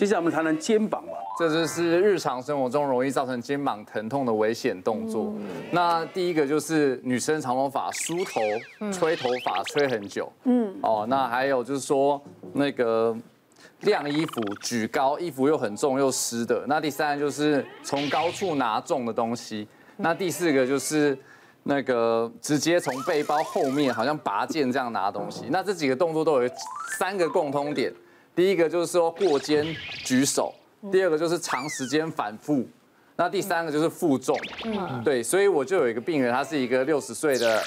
接下来我们谈谈肩膀吧。这就是日常生活中容易造成肩膀疼痛的危险动作。那第一个就是女生长头发梳头、吹头发吹很久。嗯。哦，那还有就是说那个晾衣服举高，衣服又很重又湿的。那第三个就是从高处拿重的东西。那第四个就是。那个直接从背包后面好像拔剑这样拿东西，那这几个动作都有三个共通点，第一个就是说过肩举手，第二个就是长时间反复，那第三个就是负重。嗯，对，所以我就有一个病人，她是一个六十岁的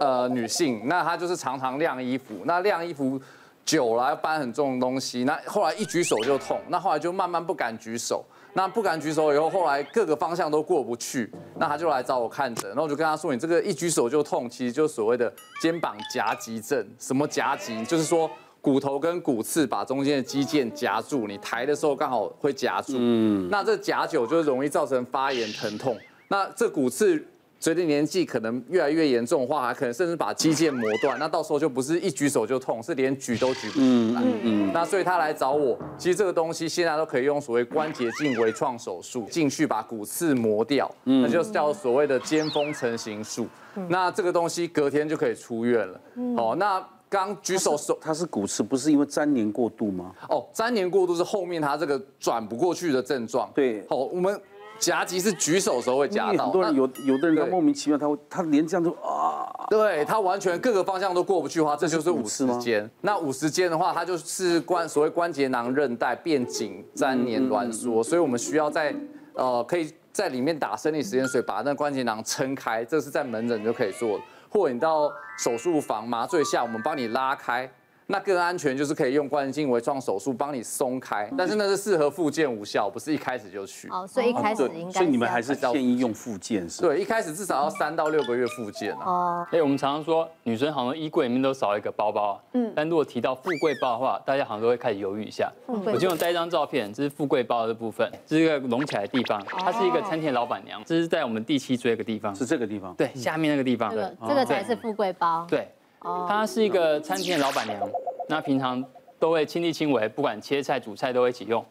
呃女性，那她就是常常晾衣服，那晾衣服久了要搬很重的东西，那后来一举手就痛，那后来就慢慢不敢举手。那不敢举手以后，后来各个方向都过不去，那他就来找我看诊，然后我就跟他说：“你这个一举手就痛，其实就是所谓的肩膀夹击症。什么夹击？就是说骨头跟骨刺把中间的肌腱夹住，你抬的时候刚好会夹住。嗯，那这夹久就容易造成发炎疼痛。那这骨刺。”随着年纪可能越来越严重的话，还可能甚至把肌腱磨断，那到时候就不是一举手就痛，是连举都举不起来。嗯嗯。那所以他来找我，其实这个东西现在都可以用所谓关节镜微创手术进去把骨刺磨掉，那就是叫所谓的肩峰成型术。那这个东西隔天就可以出院了。好，那刚举手手，它是骨刺，不是因为粘连过度吗？哦，粘连过度是后面它这个转不过去的症状。对。好，我们。夹击是举手的时候会夹到，很多人有有的人他莫名其妙，他会他连这样都啊，对他完全各个方向都过不去的话，这就是五十肩。那五十肩的话，它就是关所谓关节囊韧带变紧、粘连、挛缩，所以我们需要在呃可以在里面打生理食盐水，把那关节囊撑开，这是在门诊就可以做的，或你到手术房麻醉下，我们帮你拉开。那更安全就是可以用关节镜微创手术帮你松开，但是那是适合复健无效，不是一开始就去。哦，所以一开始应该。所以你们还是建议用复健是？对，一开始至少要三到六个月复健啊。哦。哎，我们常常说女生好像衣柜里面都少一个包包，嗯，但如果提到富贵包的话，大家好像都会开始犹豫一下。我今天带一张照片，这是富贵包的部分，这是一个隆起来的地方，它是一个餐厅老板娘，这是在我们第七椎个地方，是这个地方，对，下面那个地方，对，这个才是富贵包，对，它是一个餐厅的老板娘。那平常都会亲力亲为，不管切菜煮菜都会一起用。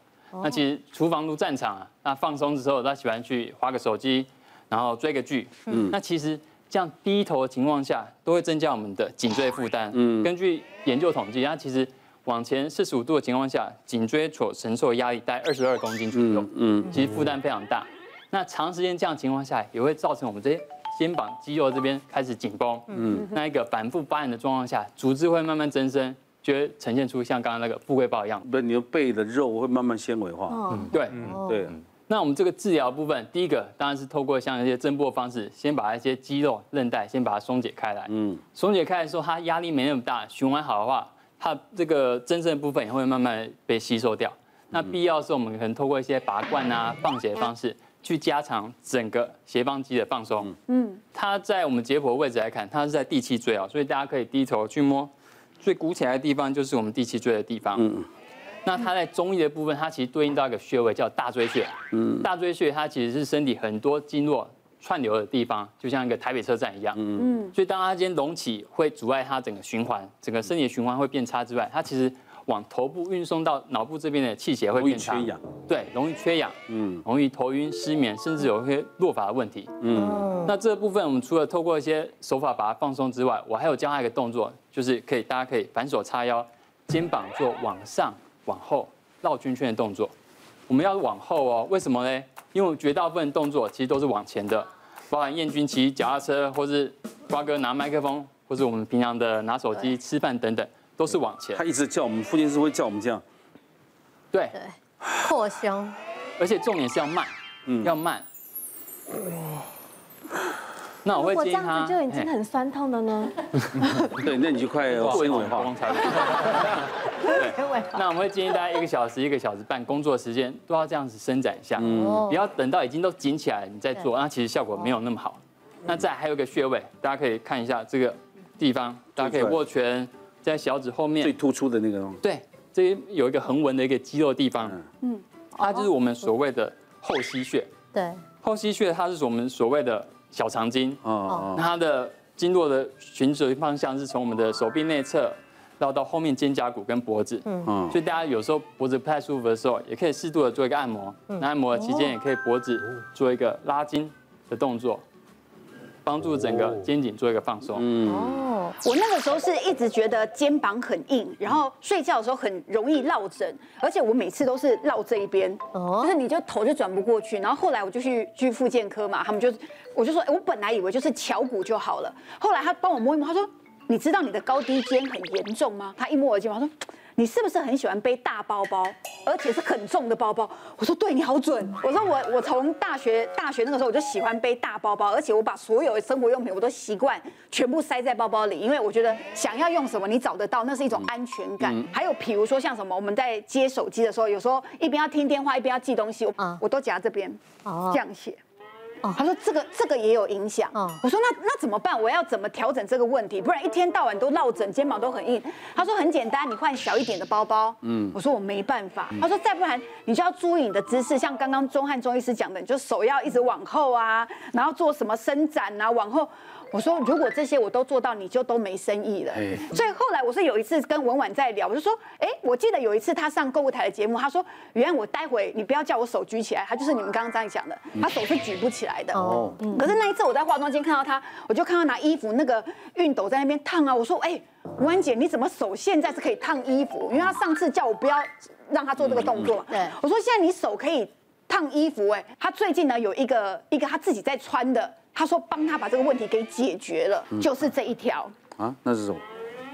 那其实厨房如战场啊，那放松的时候，她喜欢去划个手机，然后追个剧。嗯，那其实这样低头的情况下，都会增加我们的颈椎负担。嗯，根据研究统计，它其实往前四十五度的情况下，颈椎所承受的压力大概二十二公斤左右。嗯，其实负担非常大。那长时间这样的情况下，也会造成我们这些肩膀肌肉这边开始紧绷。嗯，那一个反复发炎的状况下，组织会慢慢增生。就会呈现出像刚刚那个富贵包一样，对，你的背的肉会慢慢纤维化。嗯，对，对。那我们这个治疗部分，第一个当然是透过像一些针波的方式，先把一些肌肉韧带先把它松解开来。嗯，松解开来时候，它压力没那么大，循环好的话，它这个增生的部分也会慢慢被吸收掉。那必要的时候，我们可能透过一些拔罐啊、放血的方式，去加强整个斜方肌的放松。嗯，它在我们解剖位置来看，它是在第七椎啊，所以大家可以低头去摸。最鼓起来的地方就是我们第七椎的地方。嗯，那它在中医的部分，它其实对应到一个穴位叫大椎穴。嗯，大椎穴它其实是身体很多经络串流的地方，就像一个台北车站一样。嗯，所以当它今天隆起，会阻碍它整个循环，整个身体的循环会变差之外，它其实。往头部运送到脑部这边的气血会变差，容易缺氧，对，容易缺氧，嗯，容易头晕、失眠，甚至有一些落发的问题，嗯。那这部分我们除了透过一些手法把它放松之外，我还有教他一个动作，就是可以大家可以反手叉腰，肩膀做往上、往后绕圈圈的动作。我们要往后哦，为什么呢？因为绝大部分动作其实都是往前的，包含燕军骑脚踏车，或是瓜哥拿麦克风，或是我们平常的拿手机吃饭等等。都是往前，他一直叫我们，父亲是会叫我们这样，对，对，扩胸，而且重点是要慢，嗯，要慢。那我会建议他，这样子就已经很酸痛了呢。对，那你就快做纤维化。对，那我们会建议大家一个小时、一个小时半工作时间都要这样子伸展一下，嗯，不要等到已经都紧起来了你再做，那其实效果没有那么好。那再还有一个穴位，大家可以看一下这个地方，大家可以握拳。在小指后面。最突出的那个东西，对，这边有一个横纹的一个肌肉地方，嗯，它就是我们所谓的后溪穴。对，后溪穴它是我们所谓的小肠经，哦，它的经络的循轴方向是从我们的手臂内侧，绕到后面肩胛骨跟脖子。嗯，所以大家有时候脖子不太舒服的时候，也可以适度的做一个按摩。那按摩的期间也可以脖子做一个拉筋的动作，帮助整个肩颈做一个放松。哦，我那个时候是一直觉得肩膀很硬，然后睡觉的时候很容易落枕，而且我每次都是落这一边，就是你就头就转不过去。然后后来我就去去复健科嘛，他们就我就说，我本来以为就是乔骨就好了，后来他帮我摸一摸，他说，你知道你的高低肩很严重吗？他一摸我的肩膀，他说。你是不是很喜欢背大包包，而且是很重的包包？我说对，你好准。我说我我从大学大学那个时候我就喜欢背大包包，而且我把所有的生活用品我都习惯全部塞在包包里，因为我觉得想要用什么你找得到，那是一种安全感。还有比如说像什么，我们在接手机的时候，有时候一边要听电话一边要记东西，我我都夹这边，这样写。他说这个这个也有影响。我说那那怎么办？我要怎么调整这个问题？不然一天到晚都落枕，肩膀都很硬。他说很简单，你换小一点的包包。嗯，我说我没办法。他说再不然你就要注意你的姿势，像刚刚钟汉中医师讲的，你就手要一直往后啊，然后做什么伸展啊，往后。我说如果这些我都做到，你就都没生意了。所以后来我是有一次跟文婉在聊，我就说，哎，我记得有一次她上购物台的节目，她说，原来我待会你不要叫我手举起来，她就是你们刚刚这样讲的，她手是举不起来的。哦。可是那一次我在化妆间看到她，我就看到拿衣服那个熨斗在那边烫啊，我说，哎，文婉姐你怎么手现在是可以烫衣服？因为她上次叫我不要让她做这个动作。对。我说现在你手可以烫衣服，哎，她最近呢有一个一个她自己在穿的。他说帮他把这个问题给解决了，就是这一条啊，那是什么？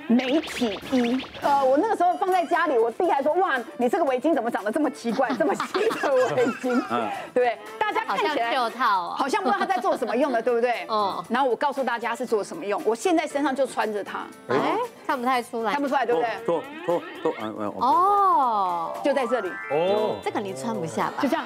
媒体衣。呃，我那个时候放在家里，我弟还说哇，你这个围巾怎么长得这么奇怪，这么细的围巾？嗯，对，大家看起来好像不知道他在做什么用的，对不对？哦。然后我告诉大家是做什么用，我现在身上就穿着它。哎，看不太出来，看不出来，对不对？脱脱脱，嗯嗯。哦，就在这里。哦，这个你穿不下吧？就这样。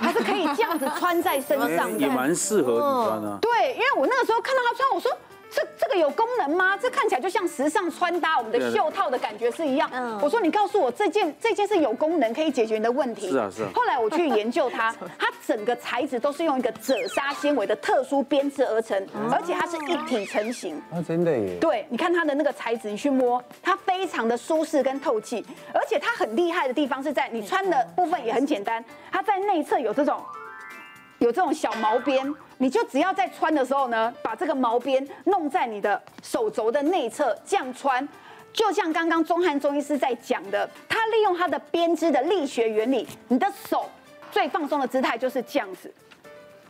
还是可以这样子穿在身上的，也蛮适合你穿啊。对，因为我那个时候看到他穿，我说。这这个有功能吗？这看起来就像时尚穿搭，我们的袖套的感觉是一样。嗯，我说你告诉我这件这件是有功能，可以解决你的问题。是啊是啊。后来我去研究它，它整个材质都是用一个褶纱纤维的特殊编织而成，而且它是一体成型。啊，真的耶。对，你看它的那个材质，你去摸，它非常的舒适跟透气，而且它很厉害的地方是在你穿的部分也很简单，它在内侧有这种。有这种小毛边，你就只要在穿的时候呢，把这个毛边弄在你的手肘的内侧，这样穿，就像刚刚钟汉中医师在讲的，他利用他的编织的力学原理，你的手最放松的姿态就是这样子，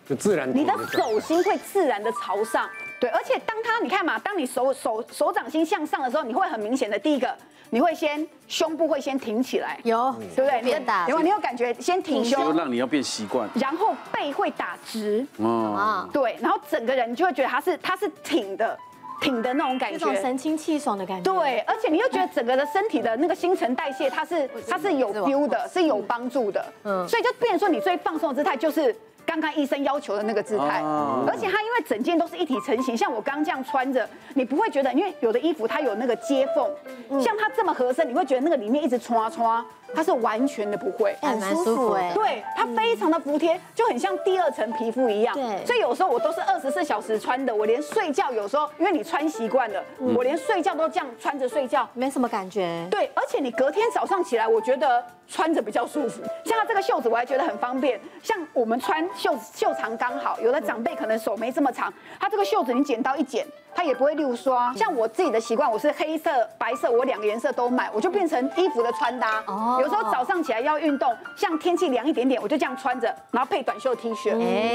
就自然，你的手心会自然的朝上，对，而且当他你看嘛，当你手手手掌心向上的时候，你会很明显的第一个。你会先胸部会先挺起来，有，对不对？变大，有，你有感觉先挺胸，就让你要变习惯。然后背会打直，啊，对，然后整个人你就会觉得它是它是挺的，挺的那种感觉，这种神清气爽的感觉。对，而且你又觉得整个的身体的那个新陈代谢，它是它是有 feel 的，是有帮助的。嗯，所以就变成说你最放松的姿态就是。刚刚医生要求的那个姿态，而且它因为整件都是一体成型，像我刚刚这样穿着，你不会觉得，因为有的衣服它有那个接缝，像它这么合身，你会觉得那个里面一直穿穿。它是完全的不会，很舒服哎，对，它非常的服帖，就很像第二层皮肤一样。对，所以有时候我都是二十四小时穿的，我连睡觉有时候，因为你穿习惯了，我连睡觉都这样穿着睡觉，没什么感觉。对，而且你隔天早上起来，我觉得穿着比较舒服。像它这个袖子，我还觉得很方便。像我们穿袖袖长刚好，有的长辈可能手没这么长，它这个袖子你剪刀一剪。它也不会溜刷，像我自己的习惯，我是黑色、白色，我两个颜色都买，我就变成衣服的穿搭。哦。有时候早上起来要运动，像天气凉一点点，我就这样穿着，然后配短袖 T 恤。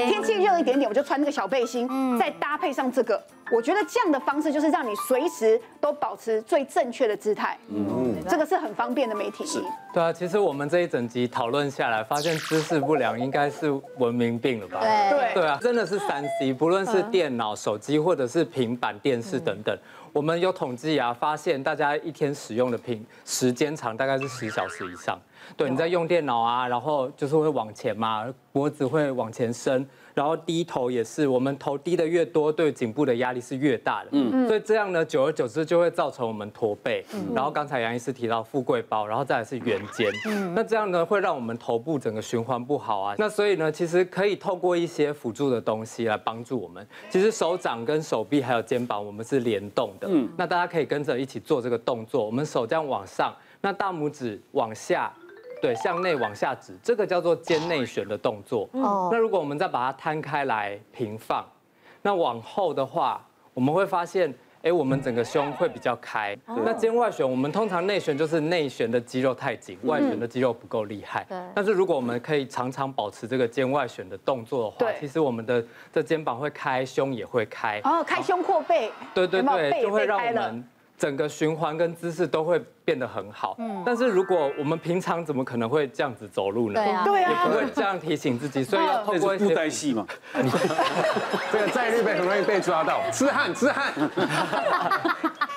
天气热一点点，我就穿那个小背心，再搭配上这个。我觉得这样的方式就是让你随时都保持最正确的姿态。嗯，这个是很方便的媒体衣。对啊，其实我们这一整集讨论下来，发现姿势不良应该是文明病了吧？对对啊，真的是三 C，不论是电脑、手机或者是平板。电视等等，我们有统计啊，发现大家一天使用的频时间长大概是十小时以上。对，你在用电脑啊，然后就是会往前嘛，脖子会往前伸。然后低头也是，我们头低的越多，对颈部的压力是越大的。嗯，所以这样呢，久而久之就会造成我们驼背。嗯，然后刚才杨医师提到富贵包，然后再来是圆肩。嗯，那这样呢，会让我们头部整个循环不好啊。那所以呢，其实可以透过一些辅助的东西来帮助我们。其实手掌跟手臂还有肩膀，我们是联动的。嗯，那大家可以跟着一起做这个动作，我们手这样往上，那大拇指往下，对，向内往下指，这个叫做肩内旋的动作。哦，那如果我们再把它摊开来平放，那往后的话，我们会发现。哎，我们整个胸会比较开。那肩外旋，我们通常内旋就是内旋的肌肉太紧，外旋的肌肉不够厉害。但是如果我们可以常常保持这个肩外旋的动作的话，其实我们的这肩膀会开，胸也会开。哦，开胸阔背。对对对，就会让我们。整个循环跟姿势都会变得很好，嗯，但是如果我们平常怎么可能会这样子走路呢？对啊，对啊，也不会这样提醒自己，所以要透过一些布袋戏嘛。这个在日本很容易被抓到，痴汉痴汉。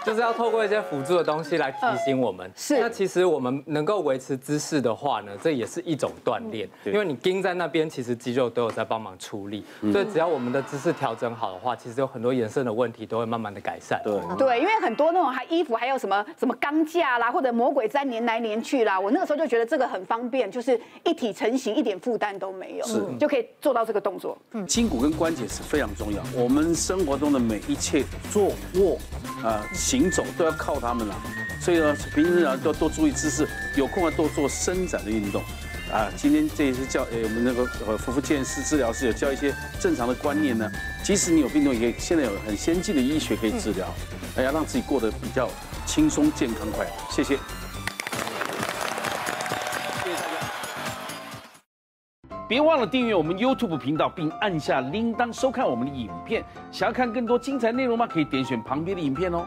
就是要透过一些辅助的东西来提醒我们。是，那其实我们能够维持姿势的话呢，这也是一种锻炼，因为你盯在那边，其实肌肉都有在帮忙出力，所以只要我们的姿势调整好的话，其实有很多延伸的问题都会慢慢的改善。对，对，因为很多那种还衣服还有什么什么钢架啦，或者魔鬼粘粘来粘去啦，我那个时候就觉得这个很方便，就是一体成型，一点负担都没有，是就可以做到这个动作。嗯，筋骨跟关节是非常重要，我们生活中的每一切坐卧啊。行走都要靠他们了，所以呢，平时啊要多注意姿势，有空要多做伸展的运动，啊，今天这也是教，诶，我们那个呃，复复健师治疗师有教一些正常的观念呢。即使你有病痛，也可以现在有很先进的医学可以治疗，还要让自己过得比较轻松、健康、快乐。谢谢。别忘了订阅我们 YouTube 频道，并按下铃铛收看我们的影片。想要看更多精彩内容吗？可以点选旁边的影片哦。